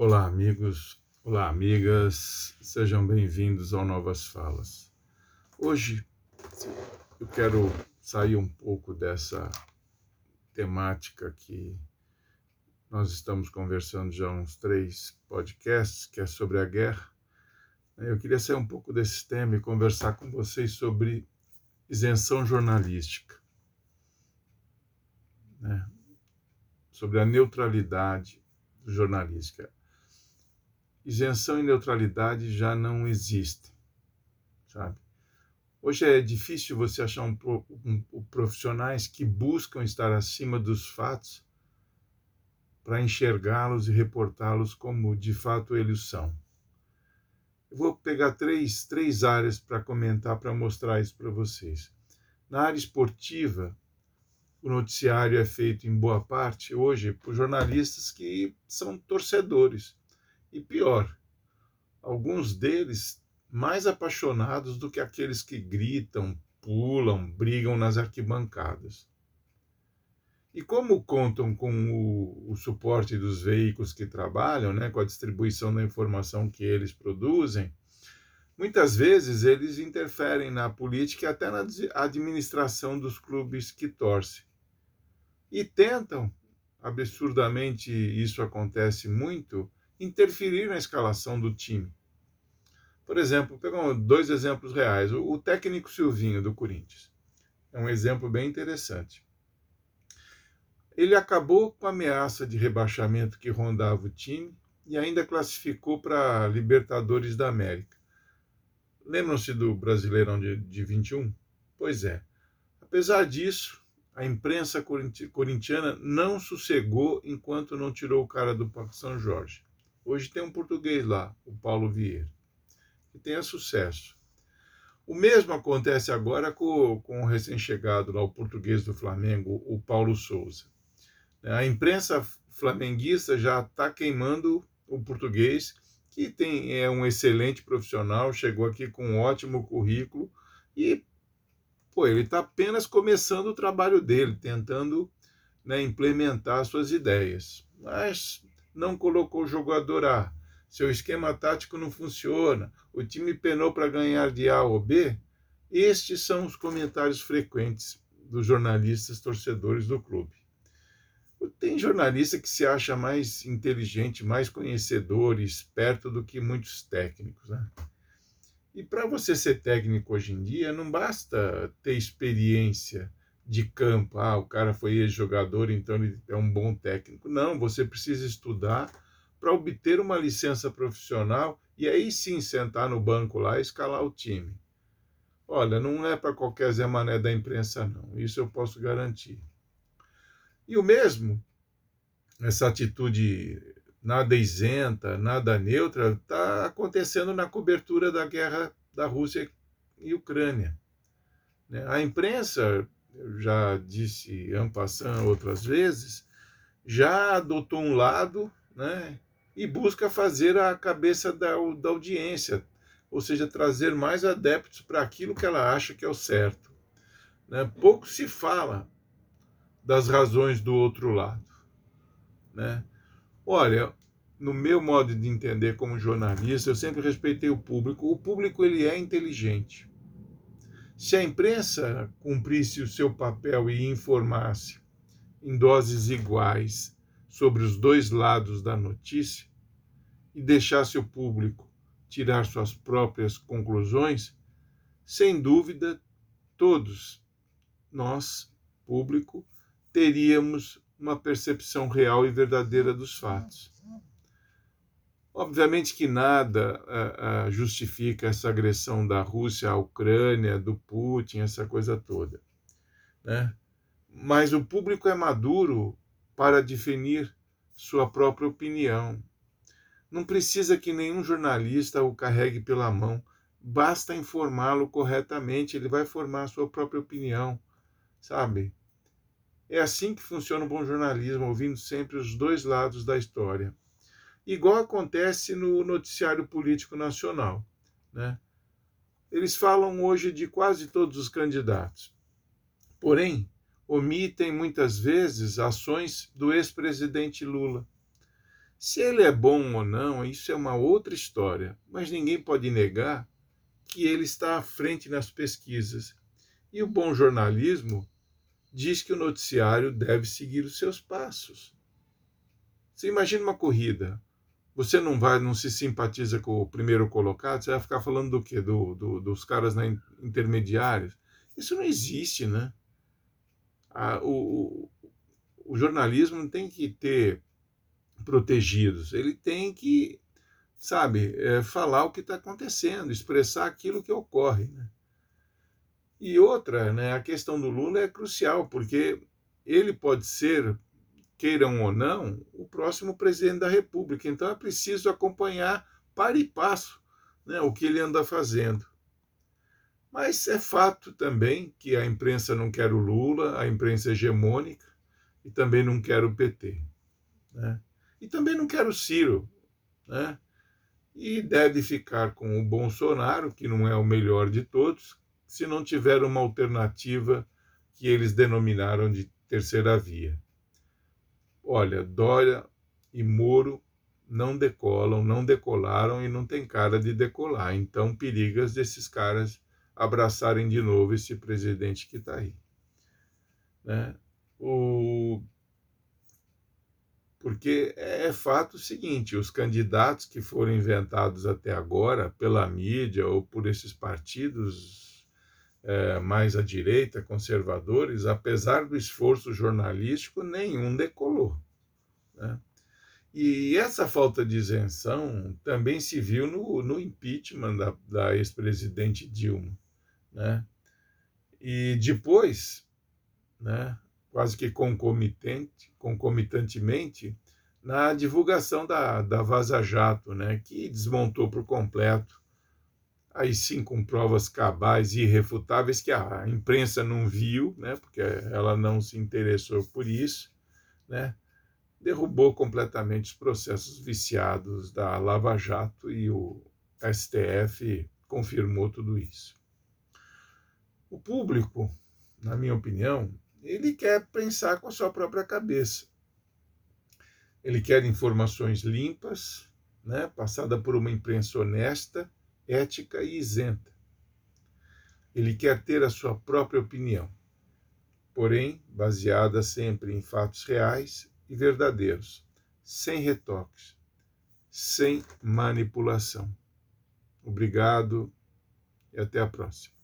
Olá, amigos. Olá, amigas. Sejam bem-vindos ao Novas Falas. Hoje eu quero sair um pouco dessa temática que nós estamos conversando já há uns três podcasts, que é sobre a guerra. Eu queria sair um pouco desse tema e conversar com vocês sobre isenção jornalística, né? sobre a neutralidade jornalística isenção e neutralidade já não existem, sabe? Hoje é difícil você achar um, um, um profissionais que buscam estar acima dos fatos para enxergá-los e reportá-los como de fato eles são. Eu vou pegar três, três áreas para comentar, para mostrar isso para vocês. Na área esportiva, o noticiário é feito em boa parte hoje por jornalistas que são torcedores e pior, alguns deles mais apaixonados do que aqueles que gritam, pulam, brigam nas arquibancadas. E como contam com o, o, suporte dos veículos que trabalham, né, com a distribuição da informação que eles produzem, muitas vezes eles interferem na política e até na administração dos clubes que torcem. E tentam, absurdamente isso acontece muito, interferir na escalação do time. Por exemplo, pegar dois exemplos reais. O técnico Silvinho do Corinthians é um exemplo bem interessante. Ele acabou com a ameaça de rebaixamento que rondava o time e ainda classificou para Libertadores da América. Lembram-se do Brasileirão de, de 21? Pois é. Apesar disso, a imprensa corintiana não sossegou enquanto não tirou o cara do Parque São Jorge. Hoje tem um português lá, o Paulo Vieira, que tenha sucesso. O mesmo acontece agora com, com o recém-chegado lá, o português do Flamengo, o Paulo Souza. A imprensa flamenguista já está queimando o português, que tem, é um excelente profissional, chegou aqui com um ótimo currículo e pô, ele está apenas começando o trabalho dele, tentando né, implementar suas ideias. Mas não colocou o jogador A, seu esquema tático não funciona, o time penou para ganhar de A ou B, estes são os comentários frequentes dos jornalistas torcedores do clube. Tem jornalista que se acha mais inteligente, mais conhecedor e esperto do que muitos técnicos. Né? E para você ser técnico hoje em dia, não basta ter experiência de campo, ah, o cara foi ex-jogador, então ele é um bom técnico. Não, você precisa estudar para obter uma licença profissional e aí sim sentar no banco lá e escalar o time. Olha, não é para qualquer Zé Mané da imprensa, não. Isso eu posso garantir. E o mesmo, essa atitude nada isenta, nada neutra, está acontecendo na cobertura da guerra da Rússia e Ucrânia. Né? A imprensa eu já disse Ampassan outras vezes, já adotou um lado né, e busca fazer a cabeça da, da audiência, ou seja, trazer mais adeptos para aquilo que ela acha que é o certo. Né? Pouco se fala das razões do outro lado. Né? Olha, no meu modo de entender como jornalista, eu sempre respeitei o público. O público ele é inteligente. Se a imprensa cumprisse o seu papel e informasse em doses iguais sobre os dois lados da notícia e deixasse o público tirar suas próprias conclusões, sem dúvida, todos nós, público, teríamos uma percepção real e verdadeira dos fatos. Obviamente que nada uh, uh, justifica essa agressão da Rússia à Ucrânia, do Putin, essa coisa toda. Né? Mas o público é maduro para definir sua própria opinião. Não precisa que nenhum jornalista o carregue pela mão, basta informá-lo corretamente, ele vai formar a sua própria opinião, sabe? É assim que funciona o bom jornalismo, ouvindo sempre os dois lados da história igual acontece no noticiário político nacional. Né? Eles falam hoje de quase todos os candidatos, porém, omitem muitas vezes ações do ex-presidente Lula. Se ele é bom ou não, isso é uma outra história, mas ninguém pode negar que ele está à frente nas pesquisas. E o bom jornalismo diz que o noticiário deve seguir os seus passos. Você imagina uma corrida, você não vai, não se simpatiza com o primeiro colocado, você vai ficar falando do quê? Do, do dos caras na intermediários? Isso não existe, né? A, o, o jornalismo tem que ter protegidos, ele tem que, sabe, é, falar o que está acontecendo, expressar aquilo que ocorre. Né? E outra, né, a questão do Lula é crucial, porque ele pode ser, queiram ou não, o próximo presidente da República. Então é preciso acompanhar para e passo né, o que ele anda fazendo. Mas é fato também que a imprensa não quer o Lula, a imprensa hegemônica, e também não quero o PT. Né? E também não quero o Ciro. Né? E deve ficar com o Bolsonaro, que não é o melhor de todos, se não tiver uma alternativa que eles denominaram de terceira via. Olha, Dória e Moro não decolam, não decolaram e não tem cara de decolar. Então, perigas desses caras abraçarem de novo esse presidente que está aí. Né? O... Porque é fato o seguinte: os candidatos que foram inventados até agora pela mídia ou por esses partidos é, mais à direita, conservadores, apesar do esforço jornalístico, nenhum decolou. Né? E essa falta de isenção também se viu no, no impeachment da, da ex-presidente Dilma. Né? E depois, né, quase que concomitante, concomitantemente, na divulgação da, da Vaza Jato, né, que desmontou por completo, aí sim com provas cabais e irrefutáveis que a imprensa não viu, né, porque ela não se interessou por isso, né, derrubou completamente os processos viciados da Lava Jato e o STF confirmou tudo isso. O público, na minha opinião, ele quer pensar com a sua própria cabeça. Ele quer informações limpas, né, passada por uma imprensa honesta, ética e isenta. Ele quer ter a sua própria opinião, porém baseada sempre em fatos reais e verdadeiros, sem retoques, sem manipulação. Obrigado e até a próxima.